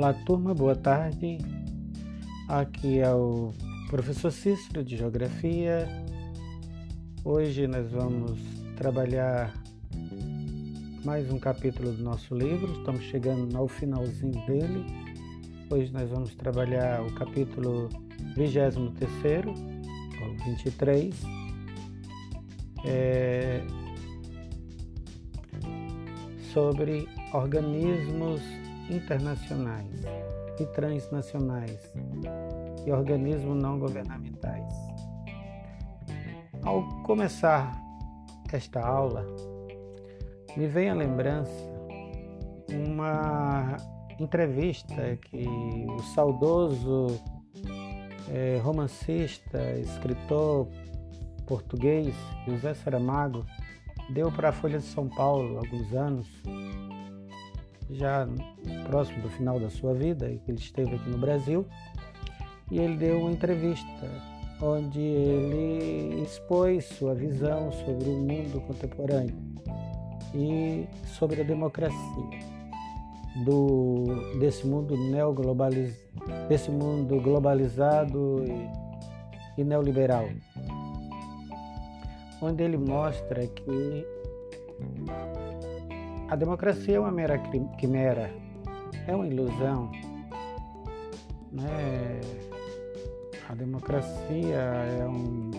Olá, turma, boa tarde. Aqui é o professor Cícero de Geografia. Hoje nós vamos trabalhar mais um capítulo do nosso livro. Estamos chegando ao finalzinho dele. Hoje nós vamos trabalhar o capítulo 23, ou 23. É, sobre organismos internacionais e transnacionais e organismos não governamentais. Ao começar esta aula, me vem à lembrança uma entrevista que o saudoso eh, romancista, escritor português José Saramago deu para a Folha de São Paulo há alguns anos, já próximo do final da sua vida, que ele esteve aqui no Brasil, e ele deu uma entrevista onde ele expôs sua visão sobre o mundo contemporâneo e sobre a democracia do desse mundo neoglobaliz, desse mundo globalizado e, e neoliberal. Onde ele mostra que a democracia é uma mera quimera, é uma ilusão. Né? A democracia é um,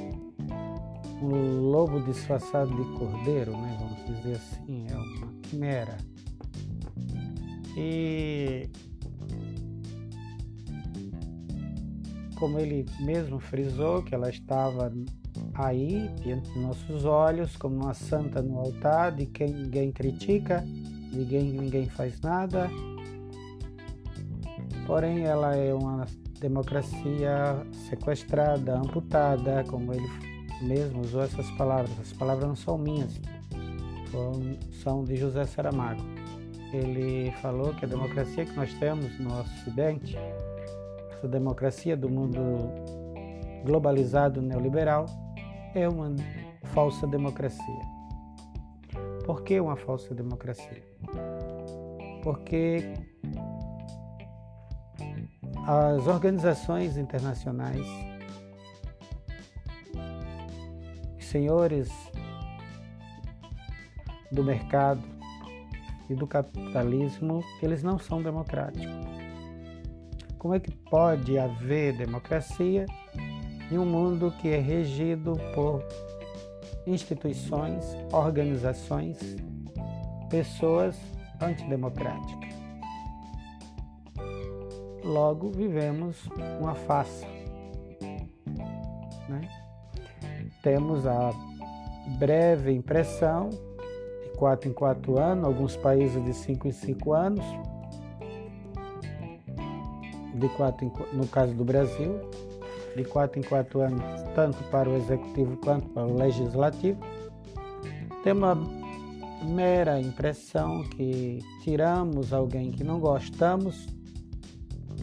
um lobo disfarçado de cordeiro, né? vamos dizer assim, é uma quimera. E como ele mesmo frisou que ela estava aí, diante dos nossos olhos, como uma santa no altar, de quem ninguém critica, ninguém, ninguém faz nada. Porém, ela é uma democracia sequestrada, amputada, como ele mesmo usou essas palavras. As palavras não são minhas, são de José Saramago. Ele falou que a democracia que nós temos no Ocidente, essa democracia do mundo globalizado neoliberal, é uma falsa democracia. Por que uma falsa democracia? Porque as organizações internacionais, senhores do mercado e do capitalismo, eles não são democráticos. Como é que pode haver democracia em um mundo que é regido por instituições, organizações, pessoas antidemocráticas. Logo, vivemos uma farsa. Né? Temos a breve impressão de quatro em quatro anos, alguns países de cinco em cinco anos, de quatro no caso do Brasil, de quatro em quatro anos, tanto para o executivo quanto para o legislativo, tem uma mera impressão que tiramos alguém que não gostamos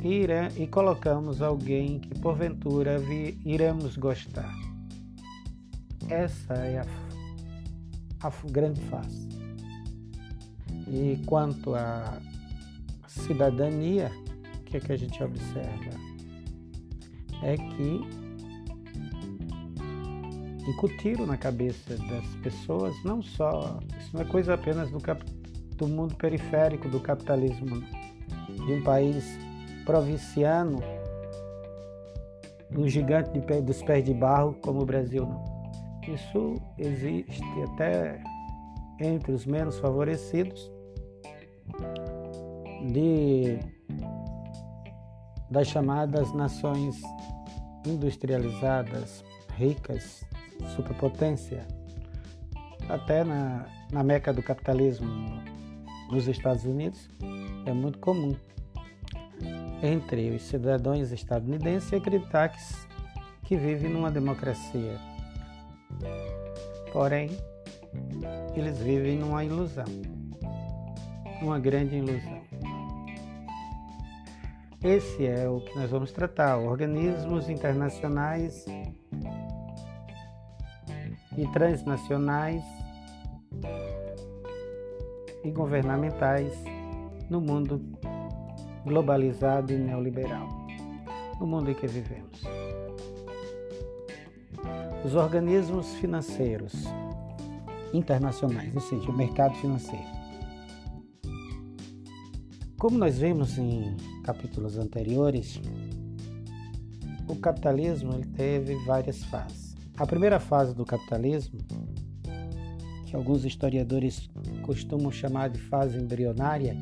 e, colocamos alguém que porventura iremos gostar. Essa é a, a grande face. E quanto à cidadania, o que, é que a gente observa? É que incutiram na cabeça das pessoas, não só, isso não é coisa apenas do, cap, do mundo periférico do capitalismo de um país provinciano, um gigante de pé, dos pés de barro como o Brasil, não. Isso existe até entre os menos favorecidos de das chamadas nações industrializadas, ricas, superpotência, até na, na meca do capitalismo nos Estados Unidos, é muito comum entre os cidadãos estadunidenses acreditar que, que vive numa democracia. Porém, eles vivem numa ilusão, uma grande ilusão. Esse é o que nós vamos tratar: organismos internacionais e transnacionais e governamentais no mundo globalizado e neoliberal no mundo em que vivemos. Os organismos financeiros internacionais, ou seja, o mercado financeiro. Como nós vimos em capítulos anteriores, o capitalismo ele teve várias fases. A primeira fase do capitalismo, que alguns historiadores costumam chamar de fase embrionária,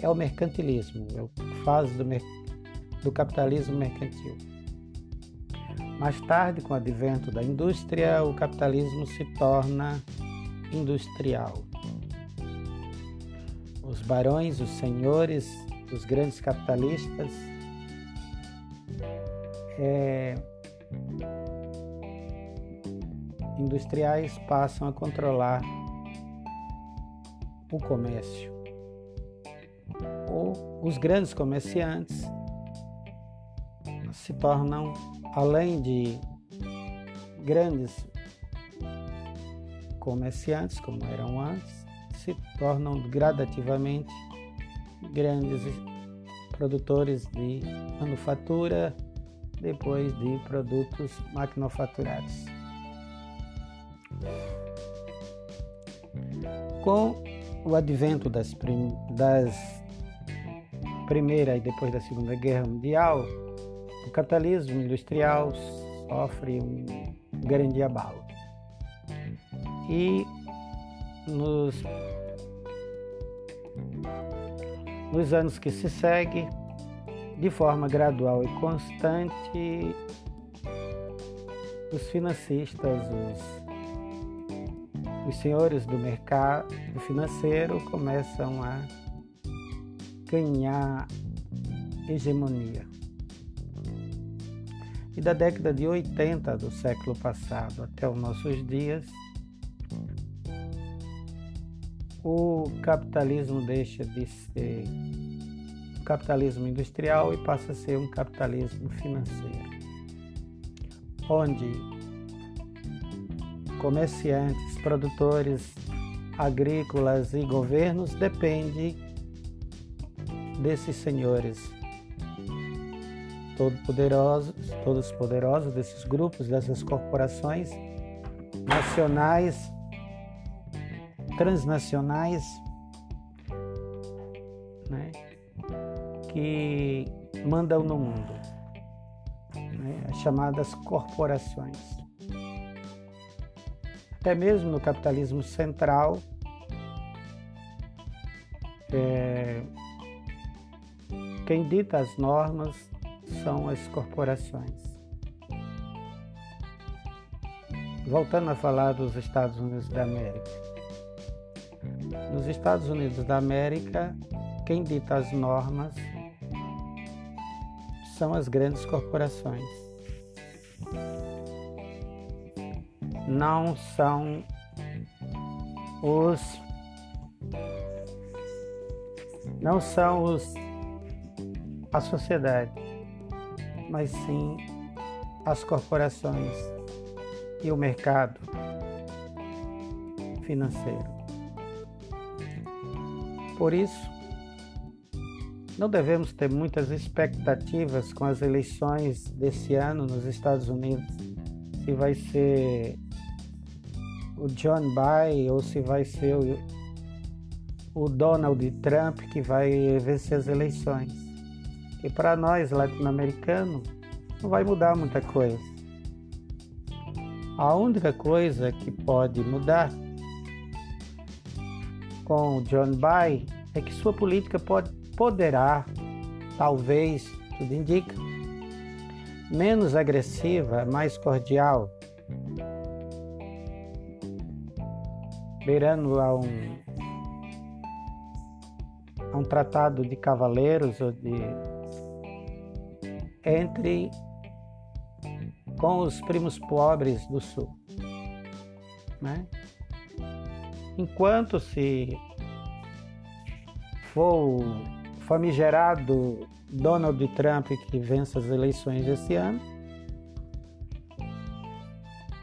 é o mercantilismo, é a fase do, do capitalismo mercantil. Mais tarde, com o advento da indústria, o capitalismo se torna industrial. Os barões, os senhores, os grandes capitalistas é, industriais passam a controlar o comércio. Ou os grandes comerciantes se tornam, além de grandes comerciantes, como eram antes, se tornam gradativamente grandes produtores de manufatura, depois de produtos maquinofaturados. Com o advento das, prim das Primeira e depois da Segunda Guerra Mundial, o capitalismo industrial sofre um grande abalo. E nos, nos anos que se seguem, de forma gradual e constante, os financistas, os, os senhores do mercado financeiro começam a ganhar hegemonia. E da década de 80 do século passado até os nossos dias, o capitalismo deixa de ser um capitalismo industrial e passa a ser um capitalismo financeiro, onde comerciantes, produtores agrícolas e governos dependem desses senhores todo-poderosos, todos poderosos desses grupos, dessas corporações nacionais, transnacionais, né, que mandam no mundo, né, as chamadas corporações. Até mesmo no capitalismo central, é, quem dita as normas são as corporações. Voltando a falar dos Estados Unidos da América. Nos Estados Unidos da América, quem dita as normas são as grandes corporações. Não são os não são os a sociedade mas sim as corporações e o mercado financeiro. Por isso, não devemos ter muitas expectativas com as eleições desse ano nos Estados Unidos, se vai ser o John Biden ou se vai ser o, o Donald Trump que vai vencer as eleições. E para nós latino-americanos não vai mudar muita coisa. A única coisa que pode mudar com John Biden é que sua política pode, poderá, talvez, tudo indica, menos agressiva, mais cordial, beirando a um, a um tratado de cavaleiros ou de entre com os primos pobres do sul. Né? Enquanto se for o famigerado Donald Trump que vence as eleições esse ano,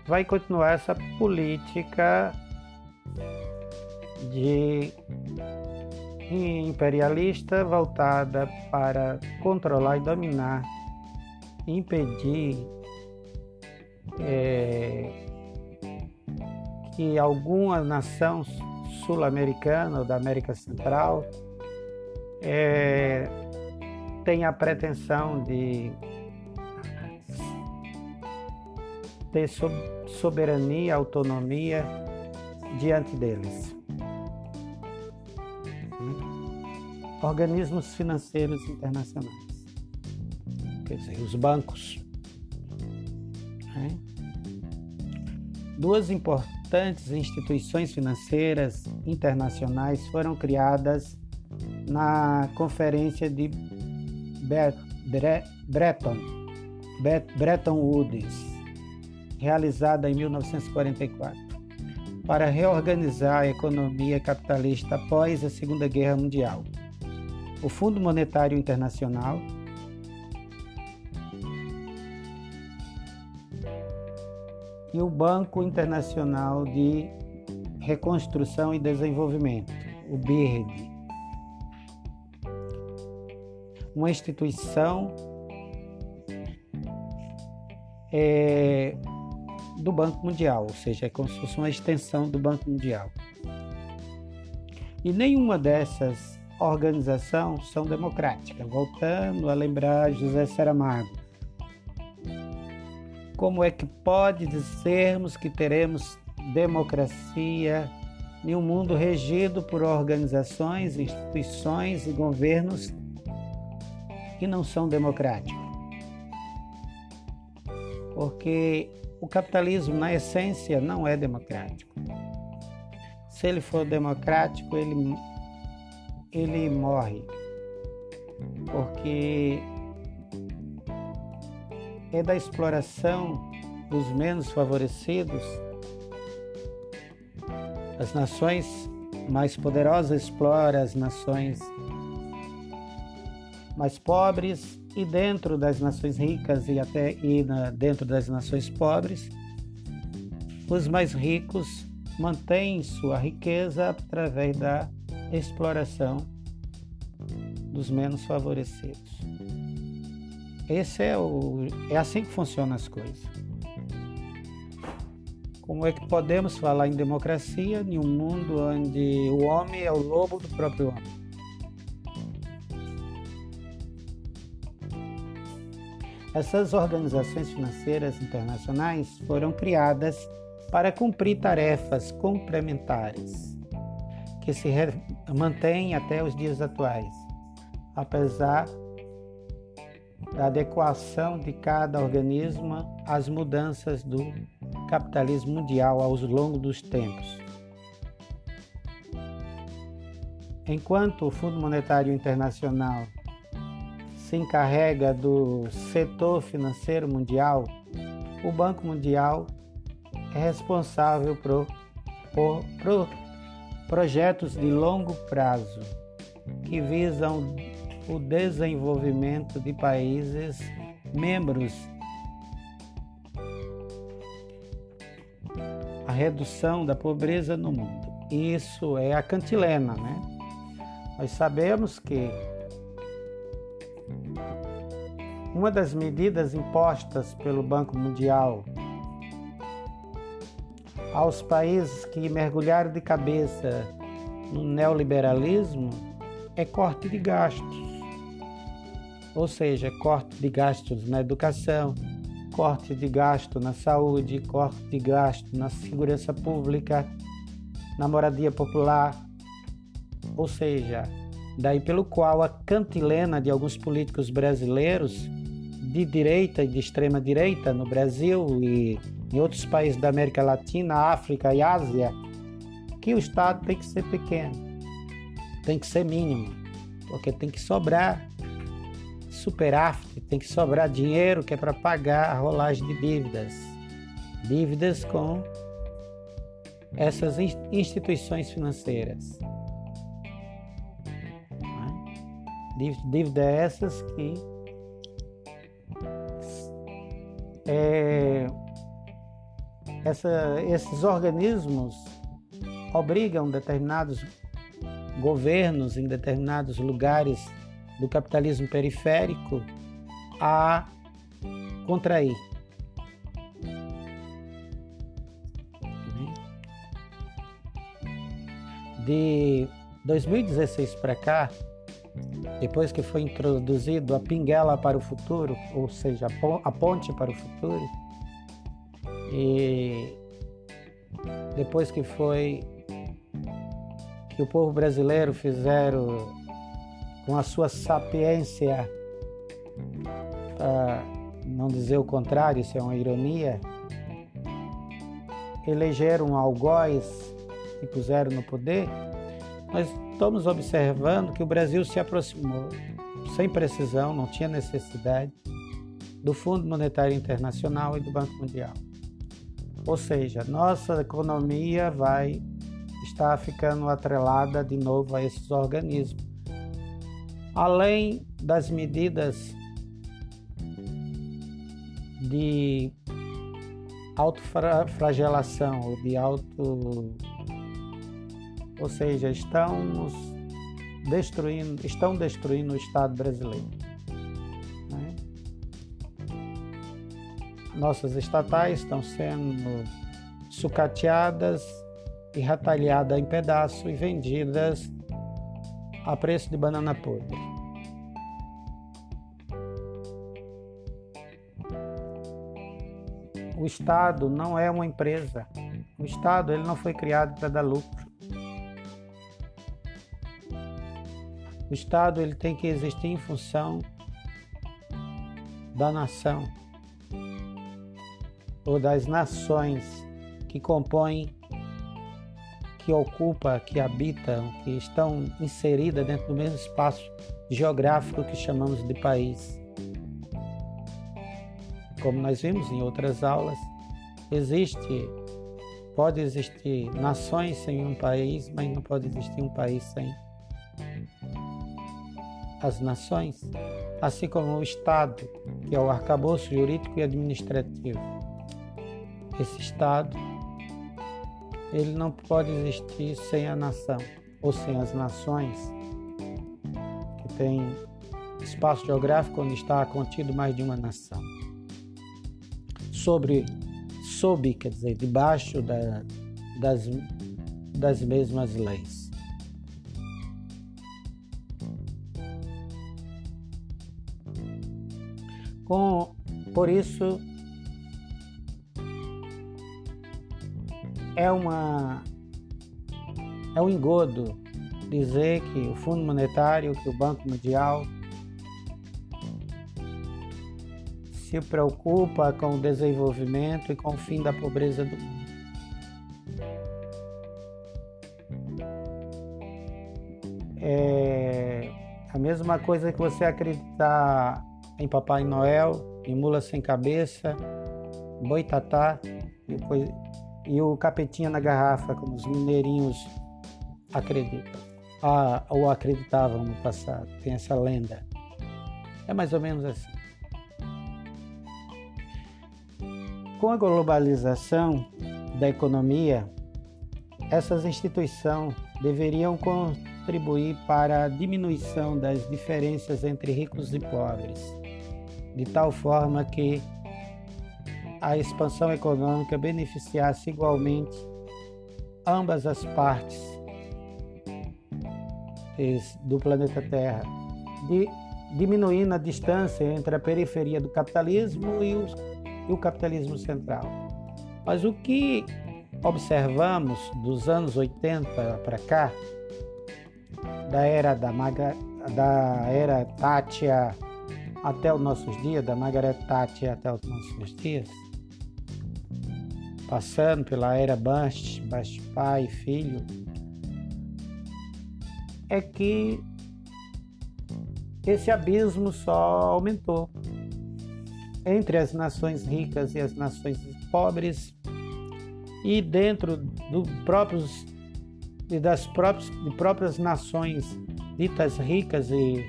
vai continuar essa política de imperialista voltada para controlar e dominar, impedir é, que alguma nação sul-americana ou da América Central é, tenha a pretensão de ter soberania, autonomia diante deles. Organismos financeiros internacionais, quer dizer, os bancos. Duas importantes instituições financeiras internacionais foram criadas na Conferência de Bretton, Bretton Woods, realizada em 1944, para reorganizar a economia capitalista após a Segunda Guerra Mundial. O Fundo Monetário Internacional e o Banco Internacional de Reconstrução e Desenvolvimento, o BIRD, uma instituição é, do Banco Mundial, ou seja, é como se fosse uma extensão do Banco Mundial. E nenhuma dessas organizações são democráticas. Voltando a lembrar José Saramago. Como é que pode dizermos que teremos democracia em um mundo regido por organizações, instituições e governos que não são democráticos? Porque o capitalismo, na essência, não é democrático. Se ele for democrático, ele, ele morre. Porque é da exploração dos menos favorecidos. As nações mais poderosas exploram as nações mais pobres e dentro das nações ricas e até e na, dentro das nações pobres, os mais ricos mantêm sua riqueza através da exploração dos menos favorecidos. Esse é o é assim que funcionam as coisas. Como é que podemos falar em democracia em um mundo onde o homem é o lobo do próprio homem? Essas organizações financeiras internacionais foram criadas para cumprir tarefas complementares que se mantêm até os dias atuais, apesar da adequação de cada organismo às mudanças do capitalismo mundial ao longo dos tempos. Enquanto o Fundo Monetário Internacional se encarrega do setor financeiro mundial, o Banco Mundial é responsável por, por, por projetos de longo prazo que visam o desenvolvimento de países membros, a redução da pobreza no mundo. Isso é a cantilena, né? Nós sabemos que uma das medidas impostas pelo Banco Mundial aos países que mergulharam de cabeça no neoliberalismo é corte de gastos. Ou seja, corte de gastos na educação, corte de gasto na saúde, corte de gasto na segurança pública, na moradia popular. Ou seja, daí pelo qual a cantilena de alguns políticos brasileiros de direita e de extrema direita no Brasil e em outros países da América Latina, África e Ásia, que o Estado tem que ser pequeno, tem que ser mínimo, porque tem que sobrar superávit, tem que sobrar dinheiro que é para pagar a rolagem de dívidas, dívidas com essas instituições financeiras. Dívida essas que é, essa, esses organismos obrigam determinados governos em determinados lugares do capitalismo periférico a contrair. De 2016 para cá, depois que foi introduzido a pinguela para o futuro, ou seja, a ponte para o futuro, e depois que foi que o povo brasileiro fizeram com a sua sapiência, para não dizer o contrário, isso é uma ironia, elegeram algoz e puseram no poder, nós estamos observando que o Brasil se aproximou, sem precisão, não tinha necessidade, do Fundo Monetário Internacional e do Banco Mundial. Ou seja, nossa economia vai estar ficando atrelada de novo a esses organismos. Além das medidas de autofragelação ou de auto ou seja, estão destruindo, estão destruindo o Estado brasileiro. Né? Nossas estatais estão sendo sucateadas e retalhadas em pedaços e vendidas a preço de banana podre. Estado não é uma empresa. O Estado ele não foi criado para dar lucro. O Estado ele tem que existir em função da nação ou das nações que compõem, que ocupam, que habitam, que estão inseridas dentro do mesmo espaço geográfico que chamamos de país. Como nós vimos em outras aulas, existe, pode existir nações sem um país, mas não pode existir um país sem as nações, assim como o Estado, que é o arcabouço jurídico e administrativo. Esse Estado, ele não pode existir sem a nação, ou sem as nações, que tem espaço geográfico onde está contido mais de uma nação. Sobre, sob, quer dizer, debaixo da, das, das mesmas leis. Com, por isso, é uma é um engodo dizer que o Fundo Monetário, que o Banco Mundial se preocupa com o desenvolvimento e com o fim da pobreza do mundo. É a mesma coisa que você acreditar em Papai Noel, em Mula Sem Cabeça, Boitatá e, e o Capetinha na Garrafa, como os mineirinhos acreditam. Ah, ou acreditavam no passado. Tem essa lenda. É mais ou menos assim. Com a globalização da economia, essas instituições deveriam contribuir para a diminuição das diferenças entre ricos e pobres de tal forma que a expansão econômica beneficiasse igualmente ambas as partes do planeta Terra, diminuindo a distância entre a periferia do capitalismo e, os, e o capitalismo central. Mas o que observamos dos anos 80 para cá, da era da, Maga, da era Tátia até os nossos dias, da Margaret Thatcher até os nossos dias, passando pela era Bush, Bush pai e filho, é que esse abismo só aumentou entre as nações ricas e as nações pobres e dentro do próprios e das próprias, de próprias nações ditas ricas e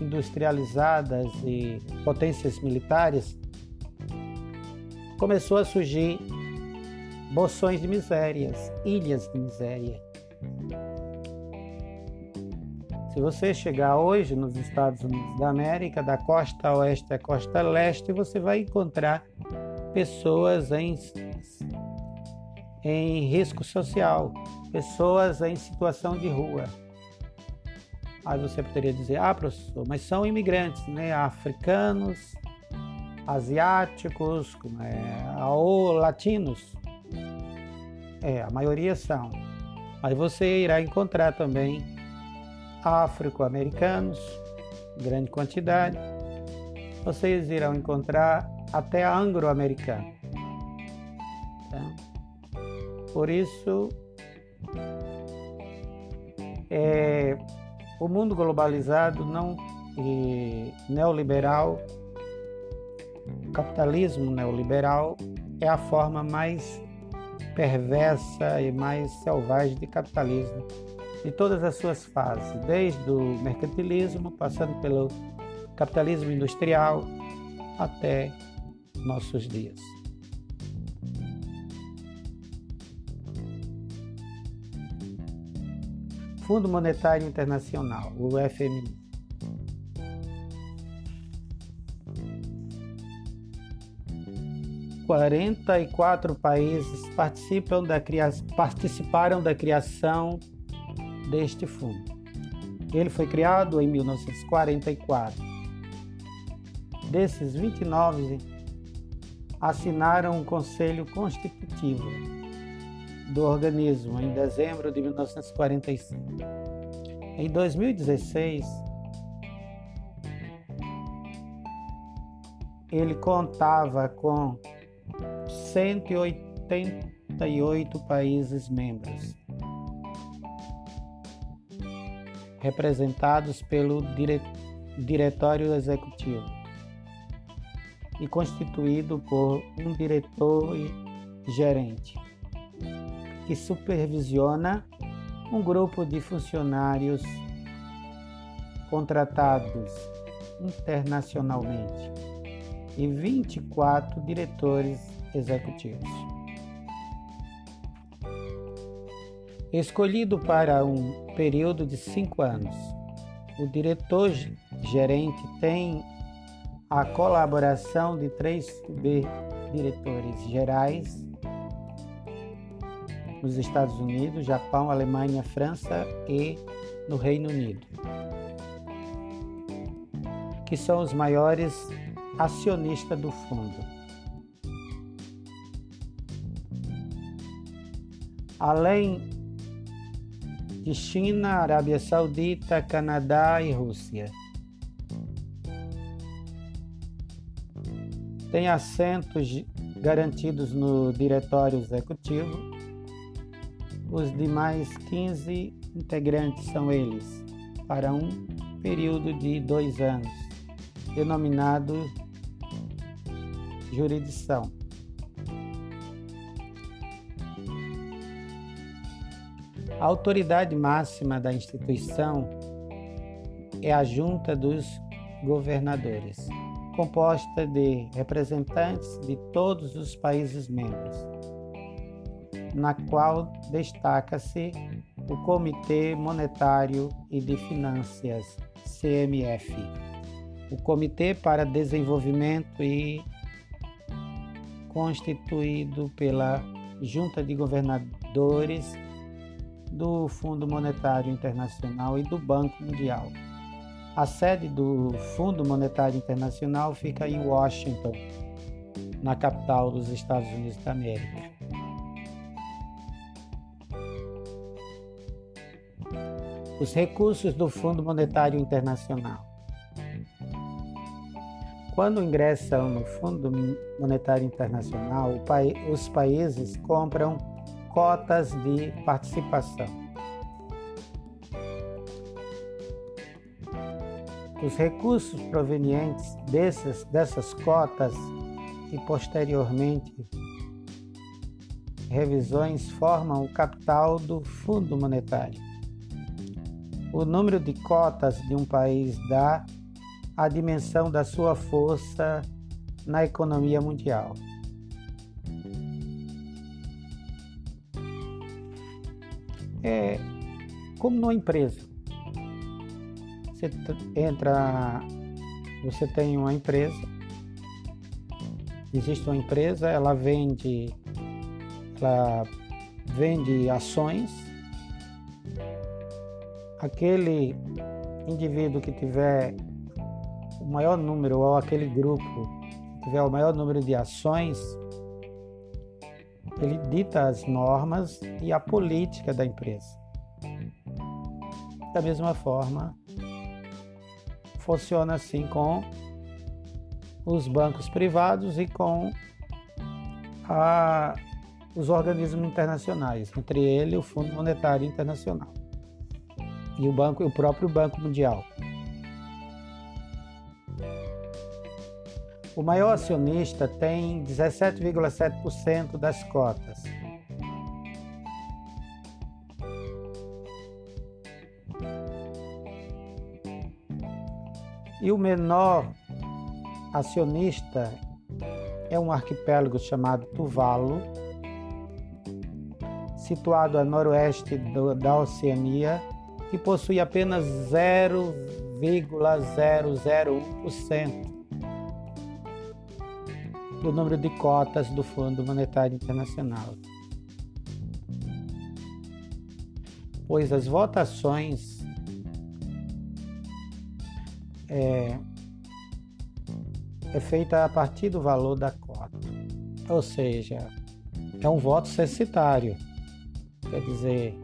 industrializadas e potências militares, começou a surgir bolsões de misérias, ilhas de miséria. Se você chegar hoje nos Estados Unidos da América, da costa oeste à costa leste, você vai encontrar pessoas em, em risco social, pessoas em situação de rua. Aí você poderia dizer, ah, professor, mas são imigrantes, né? Africanos, asiáticos, é, ou latinos. É, a maioria são. Mas você irá encontrar também afro-americanos, grande quantidade. Vocês irão encontrar até anglo-americano. Tá? Por isso, é, o mundo globalizado não e neoliberal, capitalismo neoliberal é a forma mais perversa e mais selvagem de capitalismo de todas as suas fases, desde o mercantilismo, passando pelo capitalismo industrial até nossos dias. Fundo Monetário Internacional, o FMI. Quarenta e quatro países participam da participaram da criação deste fundo. Ele foi criado em 1944. Desses 29 assinaram um conselho constitutivo do organismo em dezembro de 1945. Em 2016, ele contava com 188 países membros, representados pelo Diretório Executivo e constituído por um diretor e gerente que supervisiona um grupo de funcionários contratados internacionalmente e 24 diretores executivos. Escolhido para um período de cinco anos, o diretor gerente tem a colaboração de três diretores gerais nos Estados Unidos, Japão, Alemanha, França e no Reino Unido, que são os maiores acionistas do fundo. Além de China, Arábia Saudita, Canadá e Rússia. Tem assentos garantidos no diretório executivo os demais 15 integrantes são eles, para um período de dois anos, denominado jurisdição. A autoridade máxima da instituição é a Junta dos Governadores, composta de representantes de todos os países membros na qual destaca-se o Comitê Monetário e de Finanças, CMF, o Comitê para Desenvolvimento e constituído pela Junta de Governadores do Fundo Monetário Internacional e do Banco Mundial. A sede do Fundo Monetário Internacional fica em Washington, na capital dos Estados Unidos da América. os recursos do Fundo Monetário Internacional. Quando ingressam no Fundo Monetário Internacional, os países compram cotas de participação. Os recursos provenientes dessas, dessas cotas e posteriormente revisões formam o capital do Fundo Monetário. O número de cotas de um país dá a dimensão da sua força na economia mundial. É como numa empresa. Você entra, você tem uma empresa, existe uma empresa, ela vende, ela vende ações. Aquele indivíduo que tiver o maior número ou aquele grupo que tiver o maior número de ações, ele dita as normas e a política da empresa. Da mesma forma, funciona assim com os bancos privados e com a, os organismos internacionais, entre ele o Fundo Monetário Internacional e o banco, o próprio Banco Mundial. O maior acionista tem 17,7% das cotas. E o menor acionista é um arquipélago chamado Tuvalu, situado a noroeste do, da Oceania, que possui apenas 0,001% do número de cotas do Fundo Monetário Internacional. Pois as votações é, é feita a partir do valor da cota. Ou seja, é um voto censitário. Quer dizer,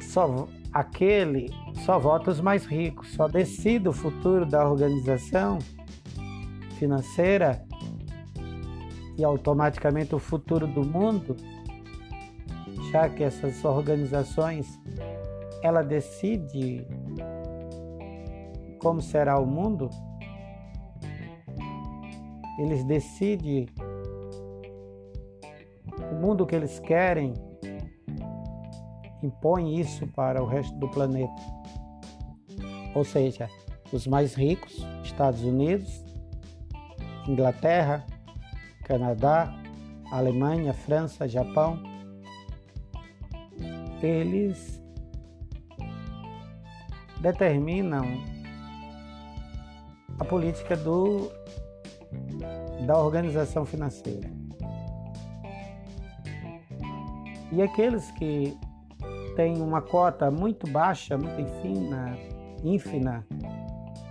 só aquele só vota os mais ricos, só decide o futuro da organização financeira e automaticamente o futuro do mundo, já que essas organizações ela decide como será o mundo, eles decidem o mundo que eles querem, impõe isso para o resto do planeta. Ou seja, os mais ricos, Estados Unidos, Inglaterra, Canadá, Alemanha, França, Japão, eles determinam a política do, da organização financeira. E aqueles que têm uma cota muito baixa, muito ínfina,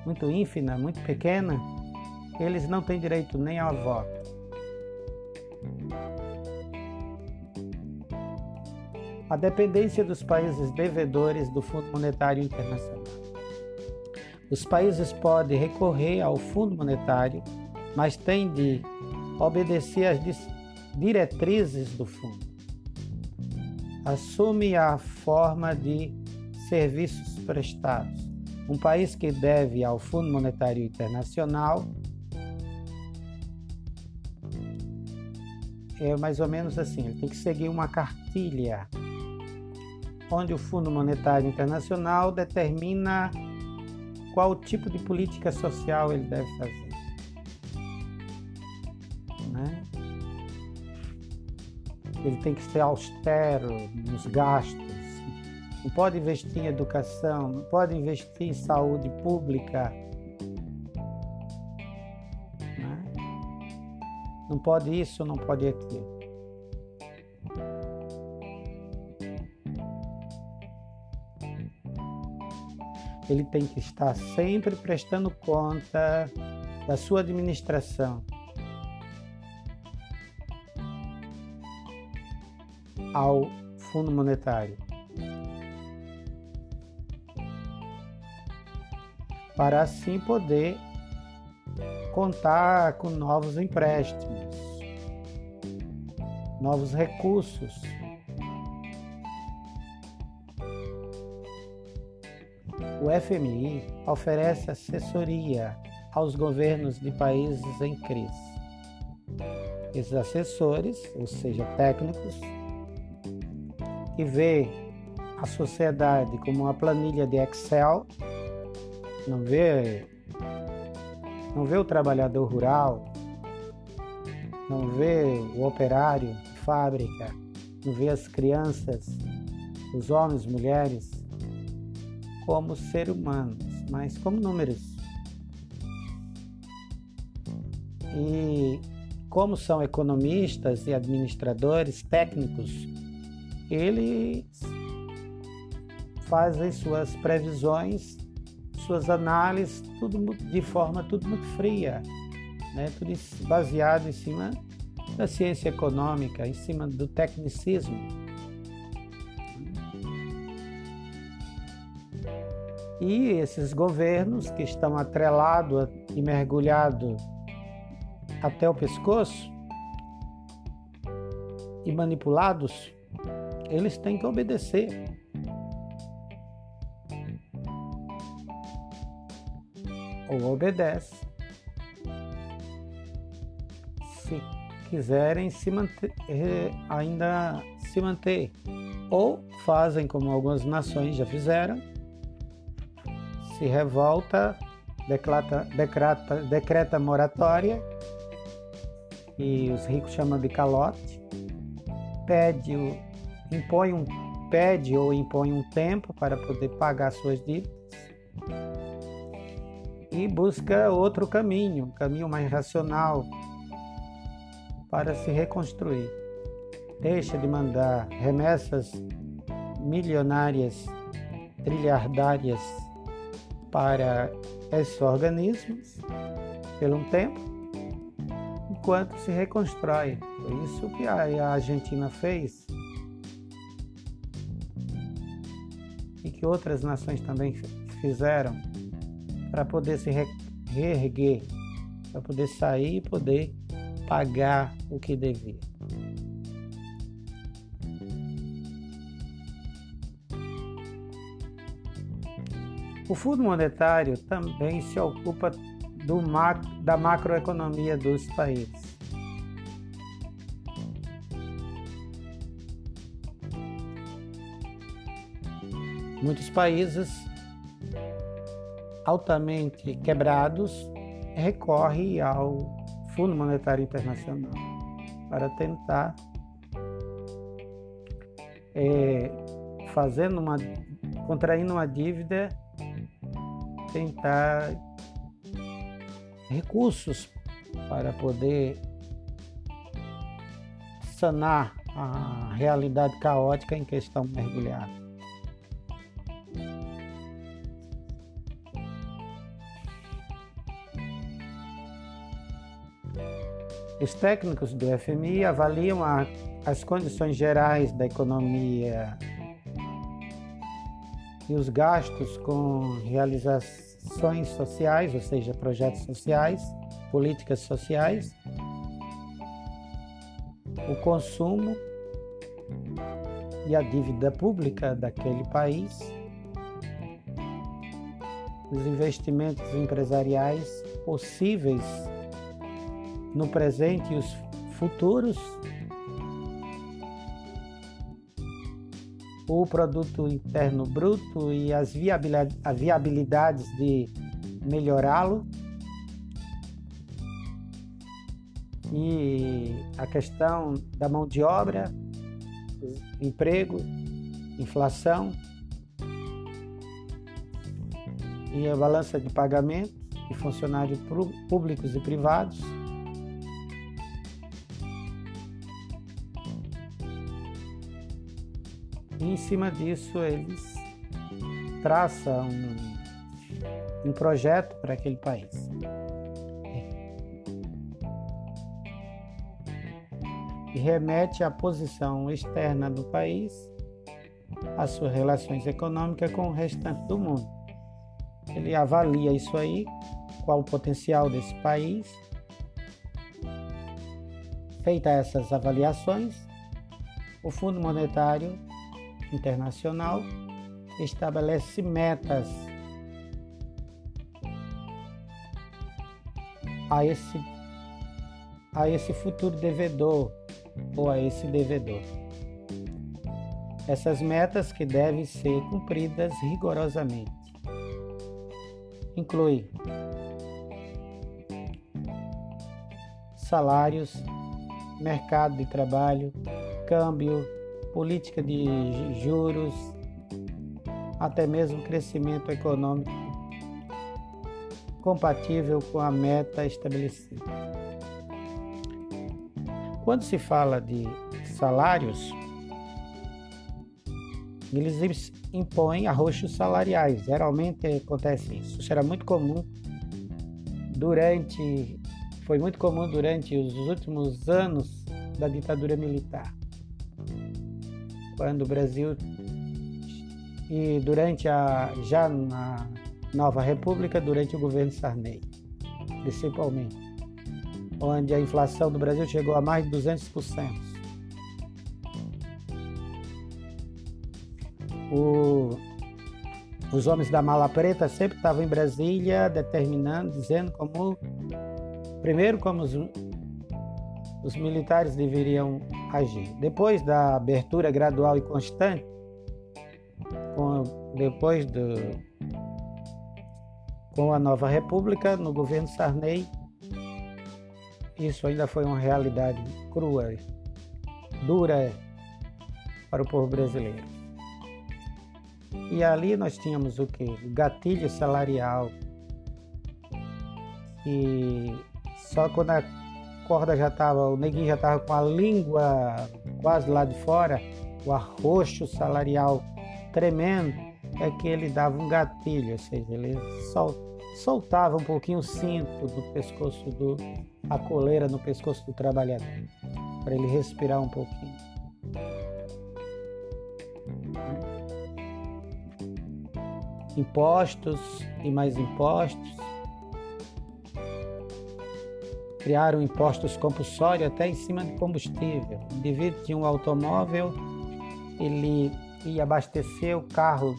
muito ínfima, muito pequena, eles não têm direito nem ao voto. A dependência dos países devedores do Fundo Monetário Internacional. Os países podem recorrer ao Fundo Monetário, mas têm de obedecer às diretrizes do fundo. Assume a forma de serviços prestados. Um país que deve ao Fundo Monetário Internacional é mais ou menos assim: ele tem que seguir uma cartilha, onde o Fundo Monetário Internacional determina qual tipo de política social ele deve fazer. Né? Ele tem que ser austero nos gastos, não pode investir em educação, não pode investir em saúde pública Não pode isso, não pode aquilo. Ele tem que estar sempre prestando conta da sua administração. Ao Fundo Monetário. Para assim poder contar com novos empréstimos, novos recursos. O FMI oferece assessoria aos governos de países em crise. Esses assessores, ou seja, técnicos, que vê a sociedade como uma planilha de Excel, não vê não vê o trabalhador rural, não vê o operário de fábrica, não vê as crianças, os homens, mulheres, como seres humanos, mas como números. E como são economistas e administradores técnicos, eles fazem suas previsões, suas análises, tudo de forma tudo muito fria, né? tudo baseado em cima da ciência econômica, em cima do tecnicismo. E esses governos que estão atrelados e mergulhados até o pescoço e manipulados, eles têm que obedecer. Ou obedece. Se quiserem se manter, eh, ainda se manter. Ou fazem como algumas nações já fizeram, se revolta, decreta, decreta, decreta moratória que os ricos chamam de calote, pede, impõe um, pede ou impõe um tempo para poder pagar suas dívidas e busca outro caminho, um caminho mais racional para se reconstruir. Deixa de mandar remessas milionárias, trilhardárias para esses organismos por um tempo enquanto se reconstrói. Foi isso que a Argentina fez e que outras nações também fizeram para poder se reerguer, para poder sair e poder pagar o que devia. O Fundo Monetário também se ocupa do macro, da macroeconomia dos países. Muitos países altamente quebrados recorrem ao Fundo Monetário Internacional para tentar é, fazendo uma contraindo uma dívida tentar recursos para poder sanar a realidade caótica em que estão mergulhados. Os técnicos do FMI avaliam a, as condições gerais da economia e os gastos com realização ações sociais, ou seja, projetos sociais, políticas sociais, o consumo e a dívida pública daquele país, os investimentos empresariais possíveis no presente e os futuros o produto interno bruto e as viabilidades de melhorá-lo. E a questão da mão de obra, emprego, inflação e a balança de pagamento de funcionários públicos e privados em cima disso eles traçam um, um projeto para aquele país. E remete à posição externa do país, às suas relações econômicas com o restante do mundo. Ele avalia isso aí, qual o potencial desse país. Feita essas avaliações, o Fundo Monetário internacional estabelece metas a esse, a esse futuro devedor ou a esse devedor. Essas metas que devem ser cumpridas rigorosamente. Inclui salários, mercado de trabalho, câmbio, política de juros, até mesmo crescimento econômico compatível com a meta estabelecida. Quando se fala de salários, eles impõem arroxos salariais. Geralmente acontece isso. Isso era muito comum durante foi muito comum durante os últimos anos da ditadura militar. Quando o Brasil e durante a já na nova república, durante o governo Sarney, principalmente, onde a inflação do Brasil chegou a mais de 200%. O, os homens da mala preta sempre estavam em Brasília determinando, dizendo como, primeiro, como os, os militares deveriam agir. Depois da abertura gradual e constante, com, depois do, com a nova república, no governo Sarney, isso ainda foi uma realidade crua, dura para o povo brasileiro. E ali nós tínhamos o que? Gatilho salarial. E só quando a corda já estava, o neguinho já estava com a língua quase lá de fora, o arroxo salarial tremendo, é que ele dava um gatilho, ou seja, ele sol, soltava um pouquinho o cinto do pescoço do a coleira no pescoço do trabalhador, para ele respirar um pouquinho. impostos e mais impostos. Criaram impostos compulsórios até em cima de combustível. O indivíduo tinha um automóvel, ele ia abastecer o carro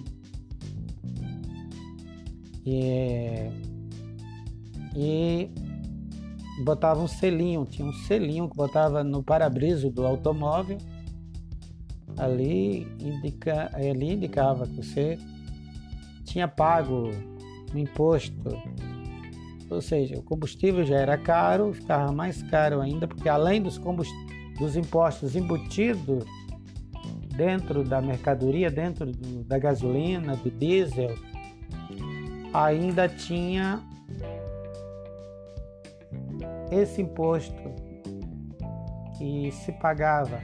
e, e botava um selinho, tinha um selinho que botava no para-brisa do automóvel. Ali, indica, ali indicava que você tinha pago o imposto. Ou seja, o combustível já era caro, ficava mais caro ainda, porque além dos, dos impostos embutidos dentro da mercadoria, dentro do, da gasolina, do diesel, ainda tinha esse imposto que se pagava.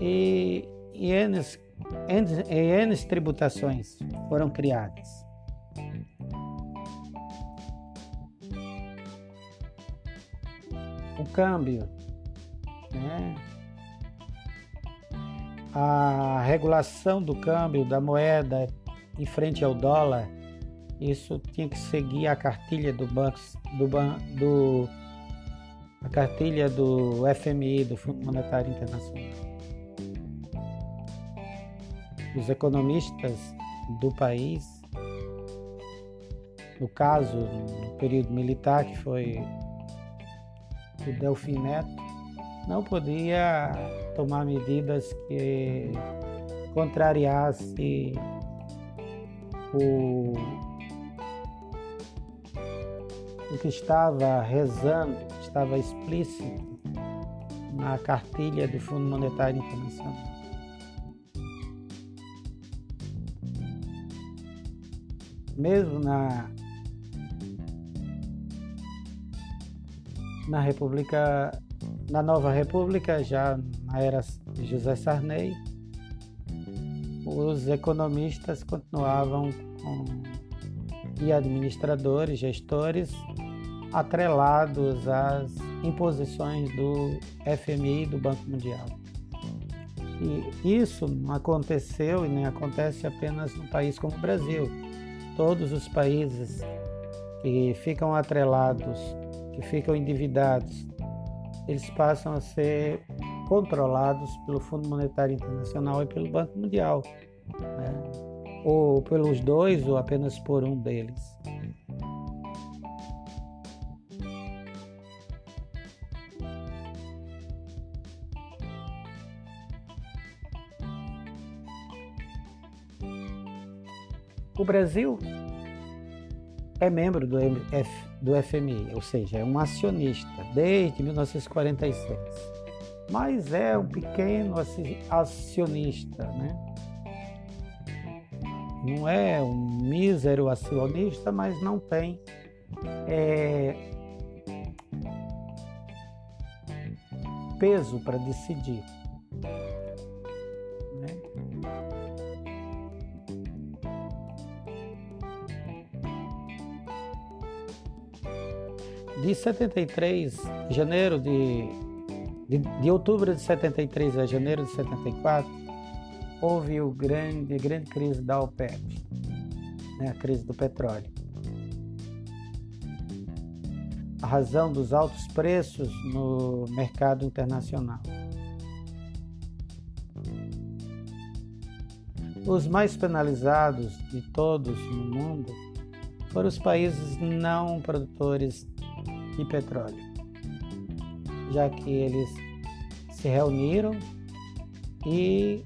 E, e eles N tributações foram criadas. Câmbio, né? a regulação do câmbio da moeda em frente ao dólar, isso tinha que seguir a cartilha do banco, do, do a cartilha do FMI, do Fundo Monetário Internacional os economistas do país, no caso, no período militar, que foi o Delfim Neto, não podia tomar medidas que contrariasse o, o que estava rezando, estava explícito na cartilha do Fundo Monetário Internacional. mesmo na na República, na nova República, já na era José Sarney, os economistas continuavam com, e administradores, gestores, atrelados às imposições do FMI do Banco Mundial. E isso não aconteceu e nem acontece apenas no país como o Brasil todos os países que ficam atrelados, que ficam endividados, eles passam a ser controlados pelo Fundo Monetário Internacional e pelo Banco Mundial, né? ou pelos dois ou apenas por um deles. O Brasil é membro do, F, do FMI, ou seja, é um acionista desde 1946, mas é um pequeno acionista, né? não é um mísero acionista, mas não tem é, peso para decidir. De 73, janeiro de, de, de outubro de 73 a janeiro de 74, houve o grande, a grande crise da OPEP, né, a crise do petróleo. A razão dos altos preços no mercado internacional. Os mais penalizados de todos no mundo foram os países não produtores de petróleo, já que eles se reuniram e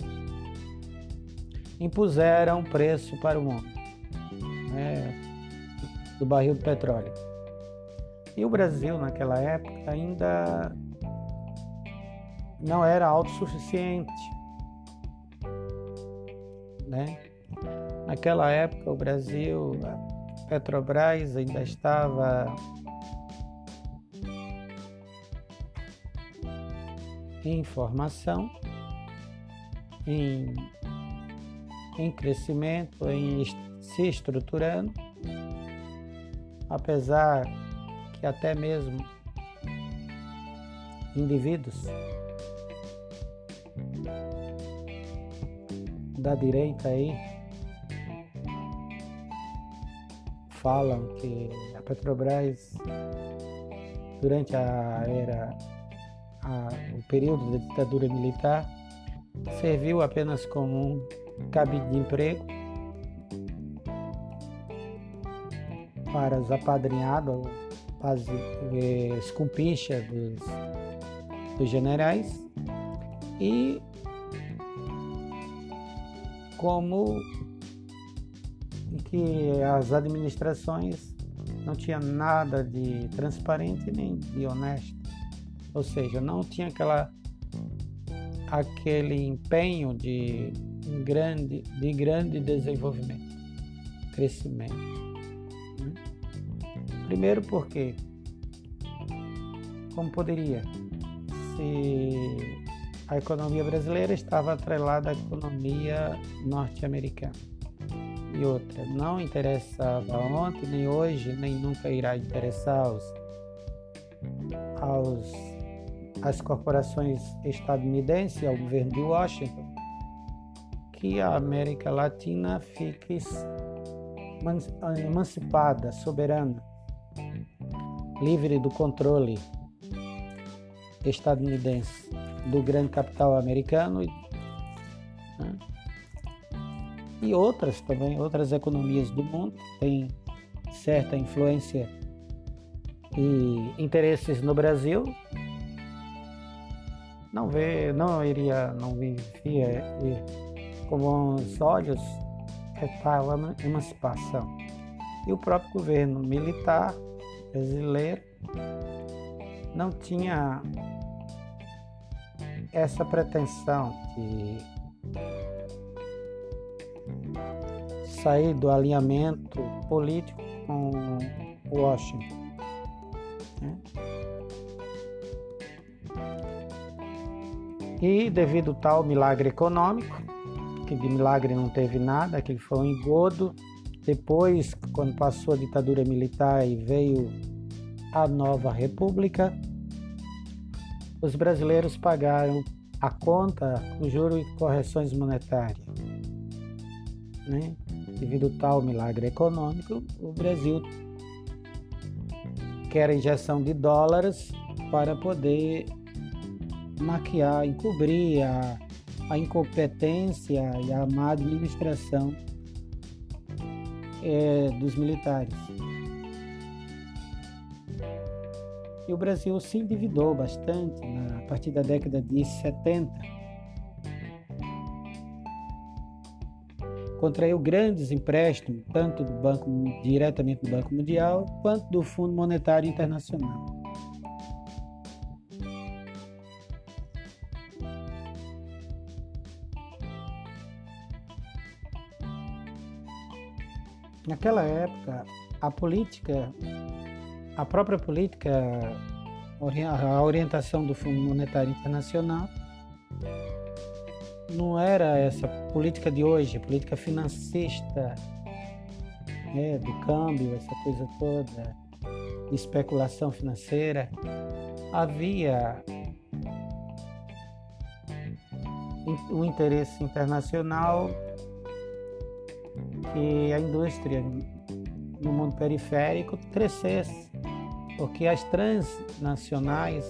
impuseram preço para o mundo né, do barril de petróleo. E o Brasil, naquela época, ainda não era autossuficiente. Né? Naquela época, o Brasil, a Petrobras ainda estava em formação, em em crescimento, em se estruturando, apesar que até mesmo indivíduos da direita aí falam que a Petrobras durante a era a, o período da ditadura militar serviu apenas como um cabide de emprego para os apadrinhados, as eh, escumpichas dos, dos generais e como que as administrações não tinha nada de transparente nem de honesto, ou seja, não tinha aquela aquele empenho de grande, de grande desenvolvimento, crescimento. Primeiro porque, como poderia, se a economia brasileira estava atrelada à economia norte-americana. E outra, não interessava ontem, nem hoje, nem nunca irá interessar aos, aos, às corporações estadunidenses, ao governo de Washington, que a América Latina fique emancipada, soberana, livre do controle estadunidense, do grande capital americano e, né? e outras também, outras economias do mundo têm certa influência e interesses no Brasil. Não vê, não iria, não vivia com bons olhos é tal emancipação. E o próprio governo militar brasileiro não tinha essa pretensão de sair do alinhamento político com Washington. Né? E devido tal milagre econômico, que de milagre não teve nada, que foi um engodo. Depois, quando passou a ditadura militar e veio a nova república, os brasileiros pagaram a conta com juros e correções monetárias. Né? Devido tal milagre econômico, o Brasil quer a injeção de dólares para poder maquiar, encobrir a a incompetência e a má administração é, dos militares. E o Brasil se endividou bastante a partir da década de 70. Contraiu grandes empréstimos, tanto do banco, diretamente do Banco Mundial, quanto do Fundo Monetário Internacional. Naquela época, a política, a própria política, a orientação do Fundo Monetário Internacional não era essa política de hoje, política financista, né, do câmbio, essa coisa toda, especulação financeira. Havia o interesse internacional que a indústria no mundo periférico crescesse, porque as transnacionais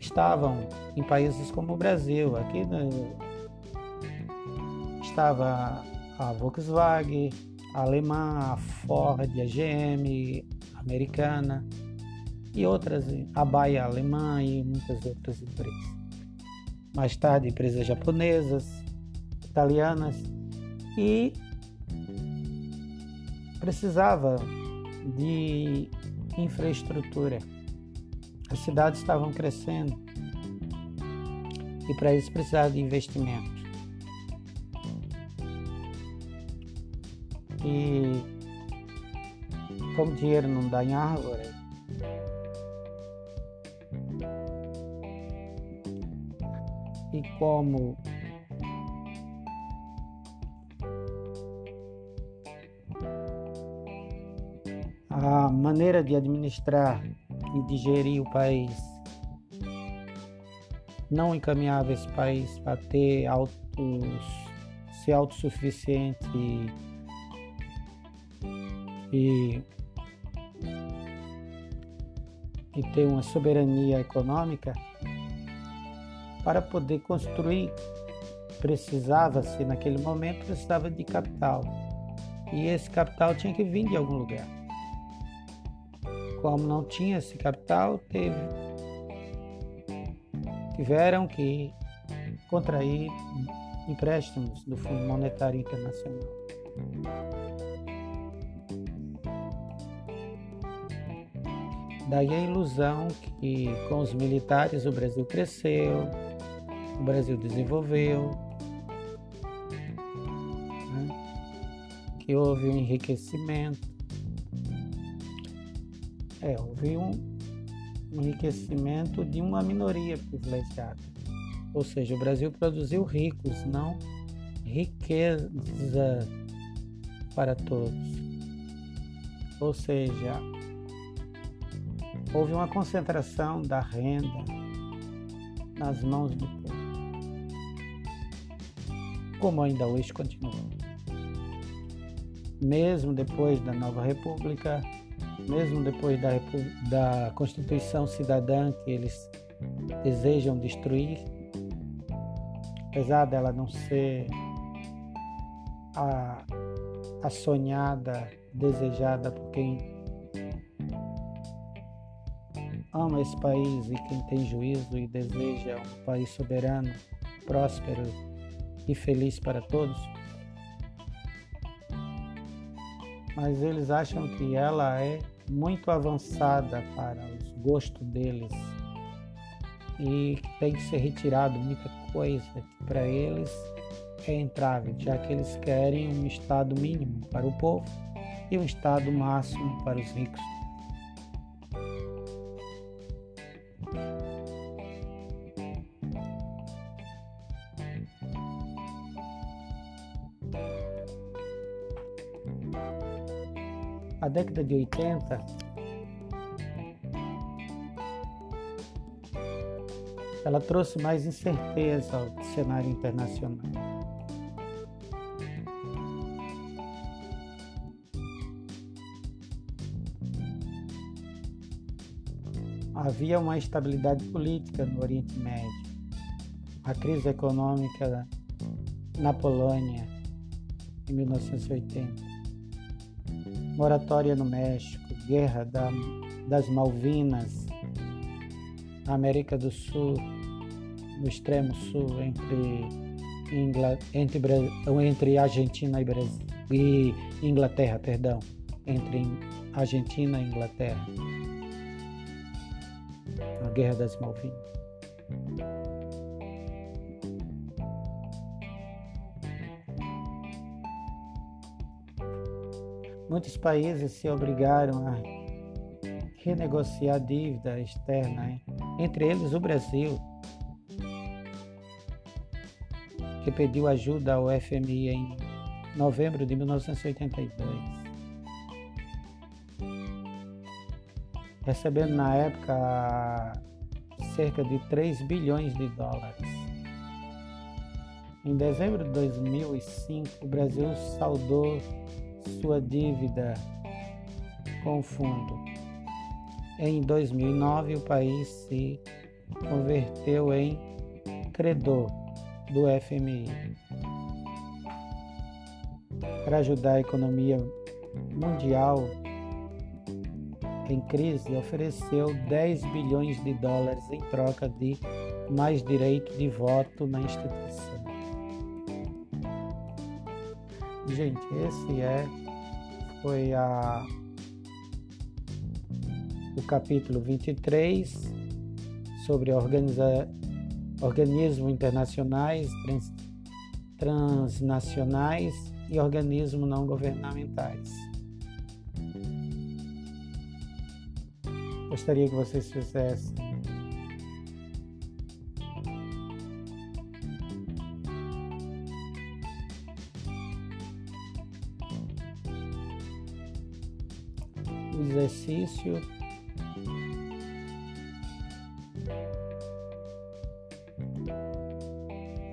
estavam em países como o Brasil. Aqui estava a Volkswagen, a alemã, a Ford, a GM, a americana e outras, a Baia alemã e muitas outras empresas. Mais tarde, empresas japonesas, italianas e precisava de infraestrutura. As cidades estavam crescendo e para isso precisava de investimento. E como dinheiro não dá em árvore, e como maneira de administrar e de gerir o país. Não encaminhava esse país para ter autos, ser autossuficiente e, e, e ter uma soberania econômica, para poder construir precisava-se naquele momento precisava de capital. E esse capital tinha que vir de algum lugar como não tinha esse capital, teve, tiveram que contrair empréstimos do Fundo Monetário Internacional. Daí a ilusão que com os militares o Brasil cresceu, o Brasil desenvolveu, né? que houve um enriquecimento. É, houve um enriquecimento de uma minoria privilegiada. Ou seja, o Brasil produziu ricos, não riqueza para todos. Ou seja, houve uma concentração da renda nas mãos do povo. Como ainda hoje continua. Mesmo depois da nova república, mesmo depois da, da Constituição Cidadã que eles desejam destruir, apesar dela não ser a, a sonhada, desejada por quem ama esse país e quem tem juízo e deseja um país soberano, próspero e feliz para todos. Mas eles acham que ela é muito avançada para os gostos deles e tem que ser retirado muita coisa que para eles é entrável, já que eles querem um estado mínimo para o povo e um estado máximo para os ricos. A década de 80, ela trouxe mais incerteza ao cenário internacional. Havia uma instabilidade política no Oriente Médio, a crise econômica na Polônia em 1980 moratória no México, guerra da, das Malvinas, na América do Sul, no extremo sul, entre, entre, entre Argentina e, Brasil, e Inglaterra, perdão, entre Argentina e Inglaterra, a Guerra das Malvinas. Muitos países se obrigaram a renegociar a dívida externa, entre eles o Brasil, que pediu ajuda ao FMI em novembro de 1982. Recebendo na época cerca de 3 bilhões de dólares. Em dezembro de 2005, o Brasil saldou sua dívida com o fundo. Em 2009, o país se converteu em credor do FMI. Para ajudar a economia mundial em crise, ofereceu 10 bilhões de dólares em troca de mais direito de voto na instituição. Gente, esse é foi a o capítulo 23 sobre organiza, organismos internacionais, trans, transnacionais e organismos não governamentais. Gostaria que vocês fizessem exercício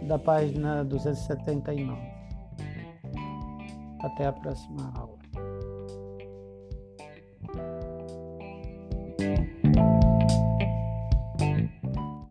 da página 279. Até a próxima aula.